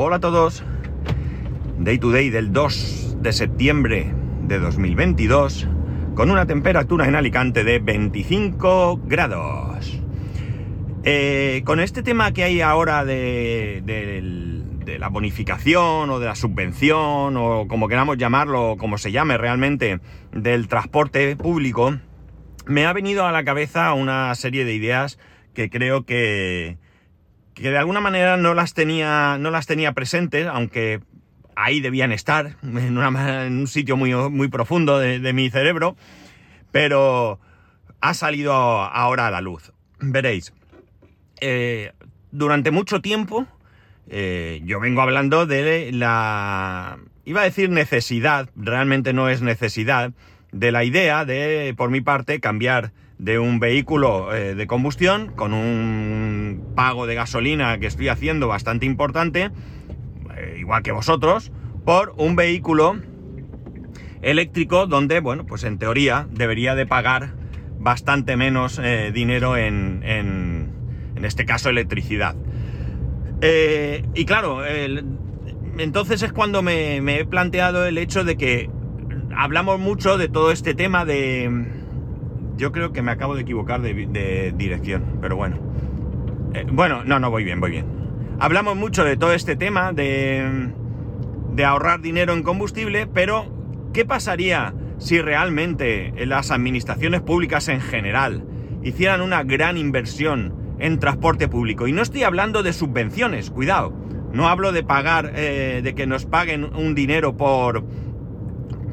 Hola a todos. Day to day del 2 de septiembre de 2022 con una temperatura en Alicante de 25 grados. Eh, con este tema que hay ahora de, de, la bonificación o de la subvención o como queramos llamarlo, como se llame realmente, del transporte público, me ha venido a la cabeza una serie de ideas que creo que, que de alguna manera no las tenía, no las tenía presentes, aunque ahí debían estar, en, un sitio muy, muy profundo de, mi cerebro, pero ha salido ahora a la luz. Veréis, eh, durante mucho tiempo eh, yo vengo hablando de la, iba a decir necesidad, realmente no es necesidad, de la idea de, por mi parte, cambiar de un vehículo eh, de combustión con un pago de gasolina que estoy haciendo bastante importante, eh, igual que vosotros, por un vehículo eléctrico donde, bueno, pues en teoría debería de pagar bastante menos eh, dinero en, en, en, este caso, electricidad. y claro, entonces es cuando me, me he planteado el hecho de que hablamos mucho de todo este tema de yo creo que me acabo de equivocar de, dirección, pero bueno. Eh, bueno, no, no, voy bien, voy bien. Hablamos mucho de todo este tema de, ahorrar dinero en combustible, pero ¿qué pasaría si realmente las administraciones públicas en general hicieran una gran inversión en transporte público? Y no estoy hablando de subvenciones, cuidado. No hablo de pagar, eh, de que nos paguen un dinero por,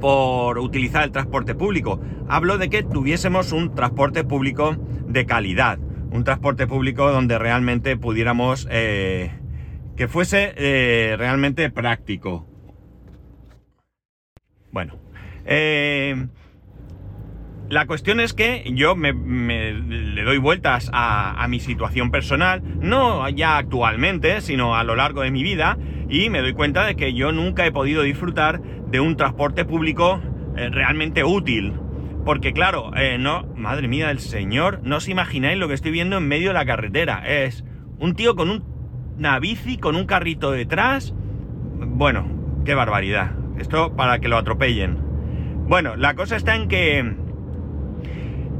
por utilizar el transporte público. Hablo de que tuviésemos un transporte público de calidad, un transporte público donde realmente pudiéramos eh, que fuese eh, realmente práctico. Bueno, eh, la cuestión es que yo me, le doy vueltas a, a, mi situación personal, no ya actualmente, sino a lo largo de mi vida, y me doy cuenta de que yo nunca he podido disfrutar de un transporte público eh, realmente útil. Porque claro, eh, no, madre mía del señor, no os imagináis lo que estoy viendo en medio de la carretera. Es un tío con un, una bici, con un carrito detrás. Bueno, qué barbaridad. Esto para que lo atropellen. Bueno, la cosa está en que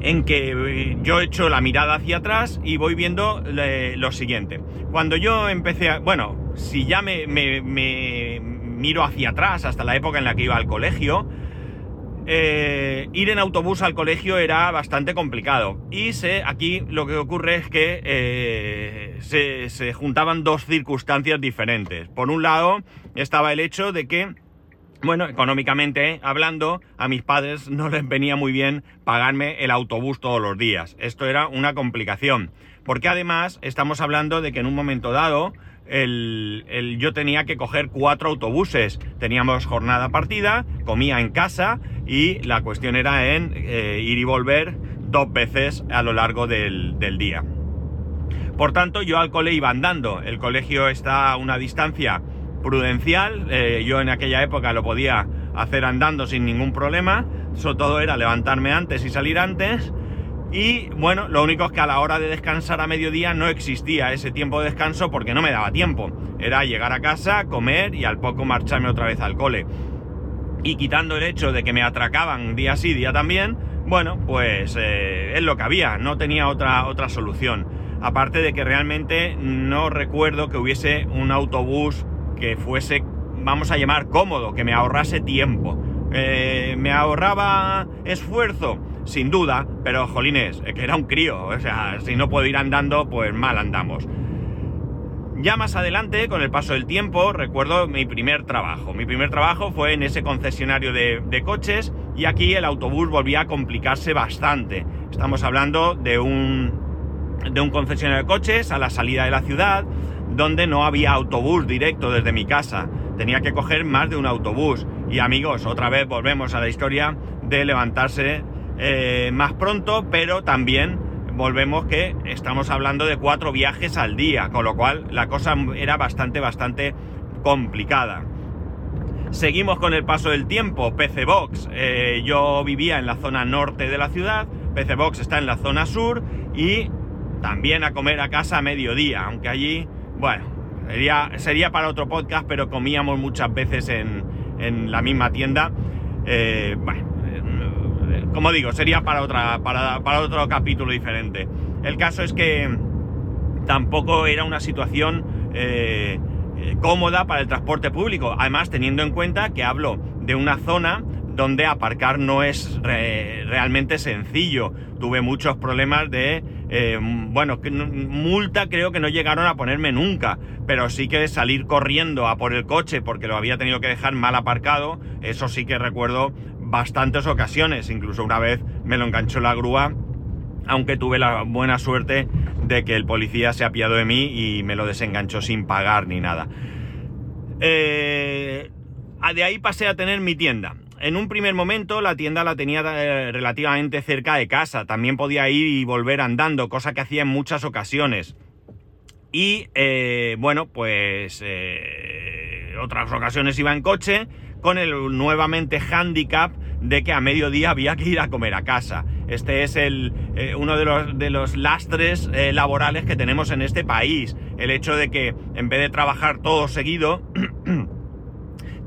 en que eh, yo echo la mirada hacia atrás y voy viendo lo siguiente. Cuando yo empecé a... Bueno, si ya me, me, miro hacia atrás, hasta la época en la que iba al colegio, eh, ir en autobús al colegio era bastante complicado. Y se, aquí lo que ocurre es que eh, se, juntaban dos circunstancias diferentes. Por un lado, estaba el hecho de que, bueno, económicamente hablando, a mis padres no les venía muy bien pagarme el autobús todos los días. Esto era una complicación. Porque además estamos hablando de que en un momento dado, yo tenía que coger cuatro autobuses. Teníamos jornada partida, comía en casa y la cuestión era en eh, ir y volver dos veces a lo largo del, día. Por tanto, yo al cole iba andando. El colegio está a una distancia prudencial. Eh, yo en aquella época lo podía hacer andando sin ningún problema. Sobre todo era levantarme antes y salir antes. Y bueno, lo único es que a la hora de descansar a mediodía no existía ese tiempo de descanso porque no me daba tiempo. Era llegar a casa, comer y al poco marcharme otra vez al cole. Y quitando el hecho de que me atracaban día sí, día también, bueno, pues eh, es lo que había, no tenía otra, otra solución. Aparte de que realmente no recuerdo que hubiese un autobús que fuese, vamos a llamar, cómodo, que me ahorrase tiempo. Eh, ¿Me ahorraba esfuerzo? sin duda, pero jolines, que era un crío, o sea, si no puedo ir andando, pues mal andamos. Ya más adelante, con el paso del tiempo, recuerdo mi primer trabajo. Mi primer trabajo fue en ese concesionario de, coches y aquí el autobús volvía a complicarse bastante. Estamos hablando de un, de un concesionario de coches a la salida de la ciudad, donde no había autobús directo desde mi casa. Tenía que coger más de un autobús. Y amigos, otra vez volvemos a la historia de levantarse eh, más pronto, pero también volvemos que estamos hablando de cuatro viajes al día, con lo cual la cosa era bastante, bastante complicada. Seguimos con el paso del tiempo. PC Box. Eh, yo vivía en la zona norte de la ciudad. PC Box está en la zona sur. Y también a comer a casa a mediodía. Aunque allí, bueno, sería, sería para otro podcast, pero comíamos muchas veces en, en la misma tienda. Eh, bueno, eh, como digo, sería para, otra, para, para otro capítulo diferente. El caso es que tampoco era una situación eh, cómoda para el transporte público. Además, teniendo en cuenta que hablo de una zona donde aparcar no es realmente sencillo. Tuve muchos problemas de, eh, bueno, multa creo que no llegaron a ponerme nunca, pero sí que salir corriendo a por el coche porque lo había tenido que dejar mal aparcado, eso sí que recuerdo bastantes ocasiones, incluso una vez me lo enganchó la grúa, aunque tuve la buena suerte de que el policía se apiadó de mí y me lo desenganchó sin pagar ni nada. Eh, de ahí pasé a tener mi tienda en un primer momento la tienda la tenía eh, relativamente cerca de casa, también podía ir y volver andando, cosa que hacía en muchas ocasiones. Y eh, bueno, pues eh, otras ocasiones iba en coche con el nuevamente handicap de que a mediodía había que ir a comer a casa. Este es el, uno de los, de los lastres laborales que tenemos en este país. El hecho de que en vez de trabajar todo seguido,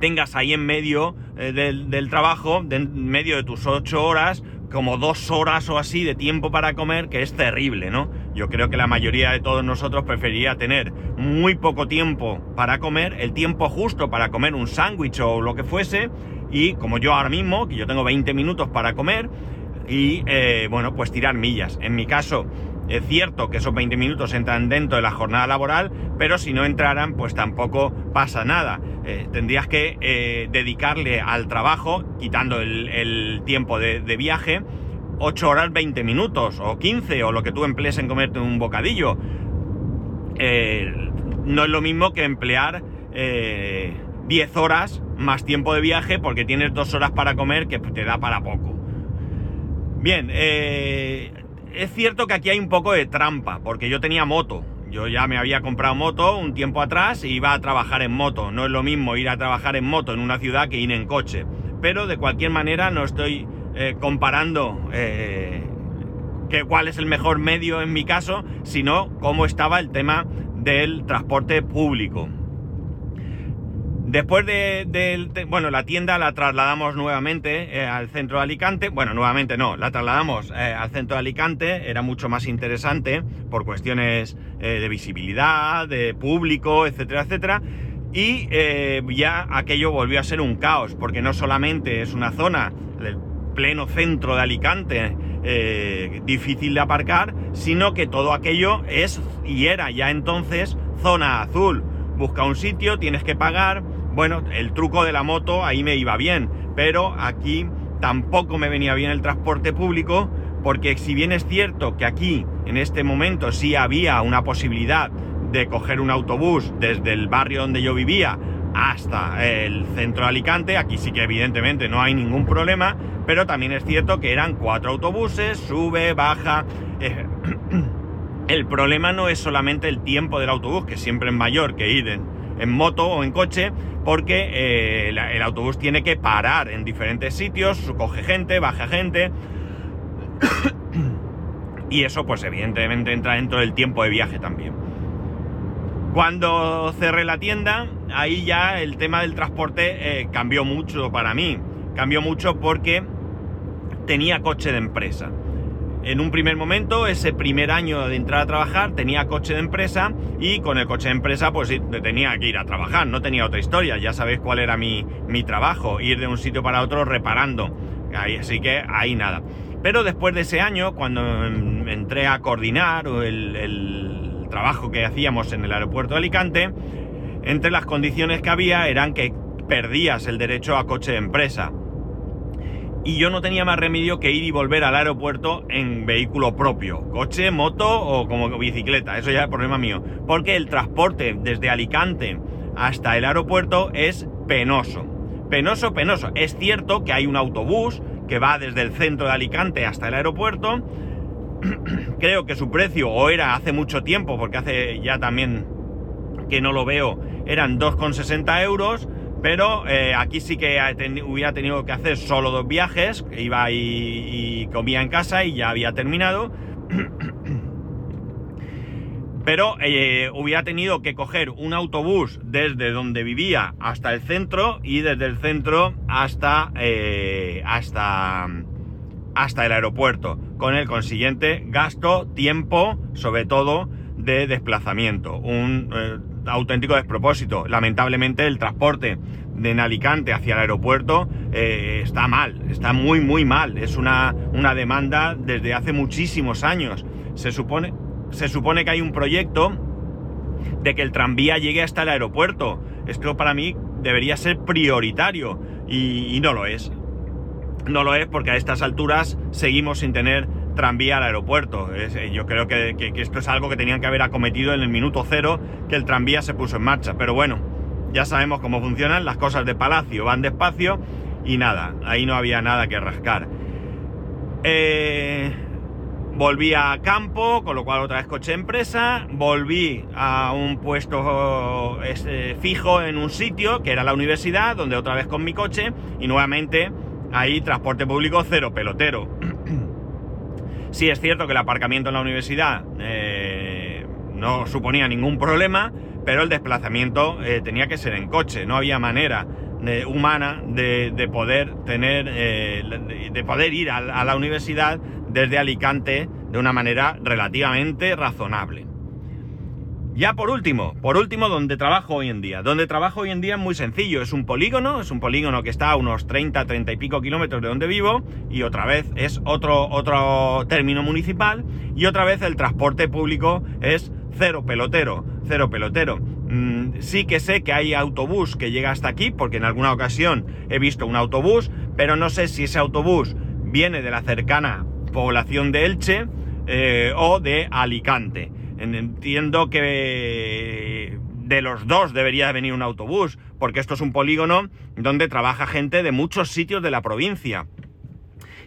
tengas ahí en medio eh, del, trabajo, en medio de tus ocho horas, como dos horas o así de tiempo para comer, que es terrible, ¿no? Yo creo que la mayoría de todos nosotros preferiría tener muy poco tiempo para comer, el tiempo justo para comer un sándwich o lo que fuese, y como yo ahora mismo, que yo tengo 20 minutos para comer, y eh, bueno, pues tirar millas. En mi caso, es cierto que esos 20 minutos entran dentro de la jornada laboral, pero si no entraran, pues tampoco pasa nada. Eh, tendrías que eh, dedicarle al trabajo, quitando el, tiempo de, viaje, 8 horas 20 minutos, o 15, o lo que tú emplees en comerte un bocadillo. Eh, no es lo mismo que emplear 10 horas más tiempo de viaje porque tienes 2 horas para comer que te da para poco. Bien, es cierto que aquí hay un poco de trampa, porque yo tenía moto. Yo ya me había comprado moto un tiempo atrás e iba a trabajar en moto. No es lo mismo ir a trabajar en moto en una ciudad que ir en coche. Pero de cualquier manera no estoy eh, comparando eh, cuál es el mejor medio en mi caso, sino cómo estaba el tema del transporte público. Después de, bueno, la tienda la trasladamos nuevamente eh, al centro de Alicante. Bueno, nuevamente no, la trasladamos eh, al centro de Alicante. Era mucho más interesante por cuestiones eh, de visibilidad, de público, etcétera, etcétera. Y ya aquello volvió a ser un caos, porque no solamente es una zona del pleno centro de Alicante difícil de aparcar, sino que todo aquello es y era ya entonces zona azul. Busca un sitio, tienes que pagar, bueno, el truco de la moto ahí me iba bien, pero aquí tampoco me venía bien el transporte público, porque si bien es cierto que aquí en este momento sí había una posibilidad de coger un autobús desde el barrio donde yo vivía hasta el centro de Alicante, aquí sí que evidentemente no hay ningún problema, pero también es cierto que eran cuatro autobuses, sube, baja. Eh, el problema no es solamente el tiempo del autobús, que siempre es mayor que ir en moto o en coche, porque eh, el, autobús tiene que parar en diferentes sitios, coge gente, baja gente. y eso, pues evidentemente entra dentro del tiempo de viaje también. Cuando cerré la tienda, ahí ya el tema del transporte eh, cambió mucho para mí. Cambió mucho porque tenía coche de empresa. En un primer momento, ese primer año de entrar a trabajar, tenía coche de empresa y con el coche de empresa pues tenía que ir a trabajar, no tenía otra historia, ya sabéis cuál era mi, trabajo, ir de un sitio para otro reparando, así que ahí nada. Pero después de ese año, cuando entré a coordinar el, el trabajo que hacíamos en el aeropuerto de Alicante, entre las condiciones que había eran que perdías el derecho a coche de empresa y yo no tenía más remedio que ir y volver al aeropuerto en vehículo propio, coche, moto o como bicicleta, eso ya es problema mío, porque el transporte desde Alicante hasta el aeropuerto es penoso, penoso, penoso. Es cierto que hay un autobús que va desde el centro de Alicante hasta el aeropuerto, creo que su precio, o era hace mucho tiempo, porque hace ya también que no lo veo, eran 2,60 euros, pero eh, aquí sí que hubiera tenido que hacer solo dos viajes, iba y, comía en casa y ya había terminado. pero eh, hubiera tenido que coger un autobús desde donde vivía hasta el centro y desde el centro hasta, eh, hasta, hasta el aeropuerto, con el consiguiente gasto, tiempo, sobre todo de desplazamiento. Auténtico despropósito. Lamentablemente el transporte de Alicante hacia el aeropuerto está mal, está muy muy mal. Es una, una demanda desde hace muchísimos años. Se supone, se supone que hay un proyecto de que el tranvía llegue hasta el aeropuerto. Esto para mí debería ser prioritario y, no lo es. No lo es porque a estas alturas seguimos sin tener tranvía al aeropuerto. Eh, yo creo que, que, esto es algo que tenían que haber acometido en el minuto cero que el tranvía se puso en marcha. Pero bueno, ya sabemos cómo funcionan, las cosas de Palacio van despacio y nada, ahí no había nada que rascar. Eh, Volví a campo, con lo cual otra vez coche empresa, volví a un puesto este, fijo en un sitio, que era la universidad, donde otra vez con mi coche, y nuevamente ahí transporte público cero pelotero. Sí es cierto que el aparcamiento en la universidad eh, no suponía ningún problema, pero el desplazamiento eh, tenía que ser en coche, no había manera humana de, poder tener, eh, de, poder ir a, la universidad desde Alicante de una manera relativamente razonable. Ya por último, por último, donde trabajo hoy en día. Donde trabajo hoy en día es muy sencillo, es un polígono, es un polígono que está a unos 30, 30 y pico kilómetros de donde vivo, y otra vez es otro, otro término municipal, y otra vez el transporte público es cero pelotero, cero pelotero. Mm, sí que sé que hay autobús que llega hasta aquí, porque en alguna ocasión he visto un autobús, pero no sé si ese autobús viene de la cercana población de Elche eh, o de Alicante. Entiendo que de los dos debería venir un autobús, porque esto es un polígono donde trabaja gente de muchos sitios de la provincia.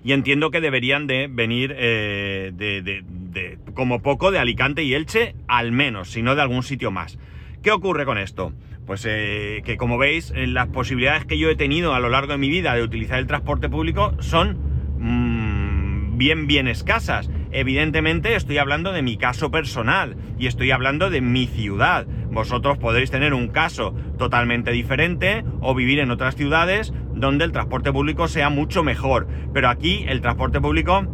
Y entiendo que deberían de venir eh, de, como poco de Alicante y Elche, al menos, si no de algún sitio más. ¿Qué ocurre con esto? Pues eh, que como veis, las posibilidades que yo he tenido a lo largo de mi vida de utilizar el transporte público son... Mm, bien, bien escasas. Evidentemente estoy hablando de mi caso personal y estoy hablando de mi ciudad. Vosotros podéis tener un caso totalmente diferente o vivir en otras ciudades donde el transporte público sea mucho mejor. Pero aquí el transporte público,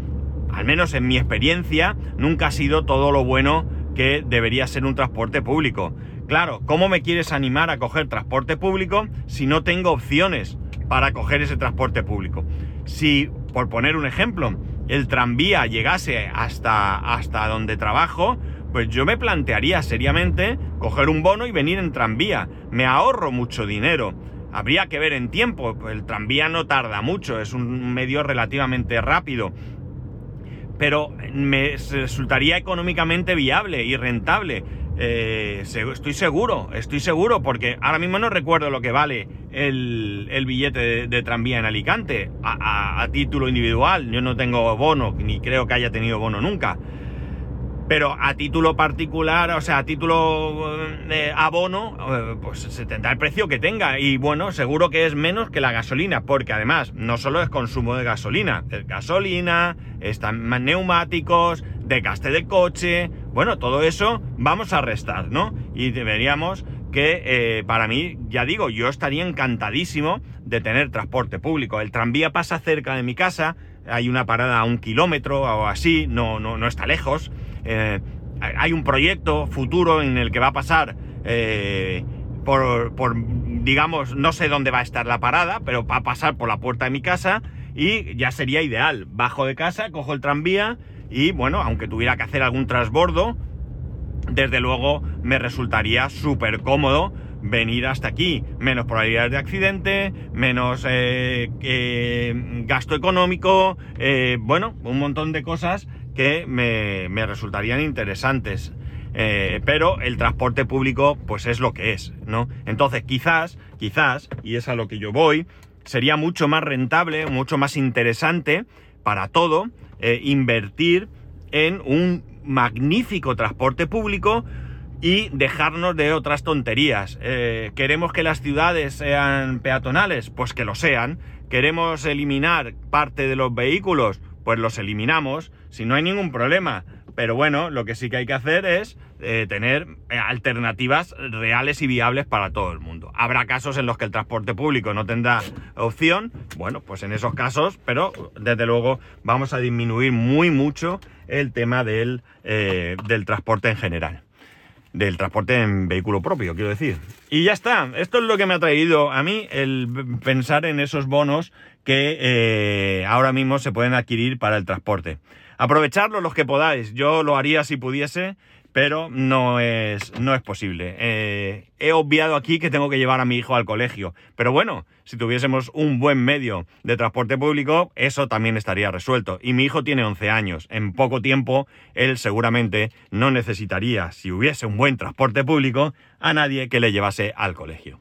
al menos en mi experiencia, nunca ha sido todo lo bueno que debería ser un transporte público. Claro, ¿cómo me quieres animar a coger transporte público si no tengo opciones para coger ese transporte público? Si, por poner un ejemplo, el tranvía llegase hasta, hasta donde trabajo, pues yo me plantearía seriamente coger un bono y venir en tranvía. Me ahorro mucho dinero. Habría que ver en tiempo, el tranvía no tarda mucho, es un medio relativamente rápido. Pero me resultaría económicamente viable y rentable. Eh, estoy seguro, estoy seguro, porque ahora mismo no recuerdo lo que vale el, billete de, tranvía en Alicante a, título individual. Yo no tengo bono, ni creo que haya tenido bono nunca. Pero a título particular, o sea, a título eh, abono, eh, pues se tendrá el precio que tenga. Y bueno, seguro que es menos que la gasolina, porque además no solo es consumo de gasolina, es gasolina, están neumáticos, desgaste de coche, bueno, todo eso vamos a restar, ¿no? Y deberíamos que eh, para mí, ya digo, yo estaría encantadísimo de tener transporte público. El tranvía pasa cerca de mi casa, hay una parada a un kilómetro o así, no, no, no está lejos. Eh, hay un proyecto futuro en el que va a pasar eh, por, por, digamos, no sé dónde va a estar la parada, pero va a pasar por la puerta de mi casa y ya sería ideal. Bajo de casa, cojo el tranvía y bueno, aunque tuviera que hacer algún transbordo, desde luego me resultaría súper cómodo venir hasta aquí. Menos probabilidades de accidente, menos eh, gasto económico, eh, bueno, un montón de cosas que me, resultarían interesantes. Eh, pero el transporte público pues es lo que es, ¿no? Entonces quizás, quizás, y es a lo que yo voy, sería mucho más rentable, mucho más interesante para todo invertir en un magnífico transporte público y dejarnos de otras tonterías. Eh, ¿Queremos que las ciudades sean peatonales? Pues que lo sean. ¿Queremos eliminar parte de los vehículos? Pues los eliminamos, si no hay ningún problema. Pero bueno, lo que sí que hay que hacer es eh, tener eh, alternativas reales y viables para todo el mundo. Habrá casos en los que el transporte público no tendrá opción, bueno, pues en esos casos, pero desde luego vamos a disminuir muy mucho el tema del, eh, del transporte en general del transporte en vehículo propio, quiero decir. Y ya está, esto es lo que me ha traído a mí el pensar en esos bonos que ahora mismo se pueden adquirir para el transporte. Aprovecharlo los que podáis. Yo lo haría si pudiese, pero no es, no es posible. Eh, he obviado aquí que tengo que llevar a mi hijo al colegio. Pero bueno, si tuviésemos un buen medio de transporte público, eso también estaría resuelto. Y mi hijo tiene 11 años. En poco tiempo, él seguramente no necesitaría, si hubiese un buen transporte público, a nadie que le llevase al colegio.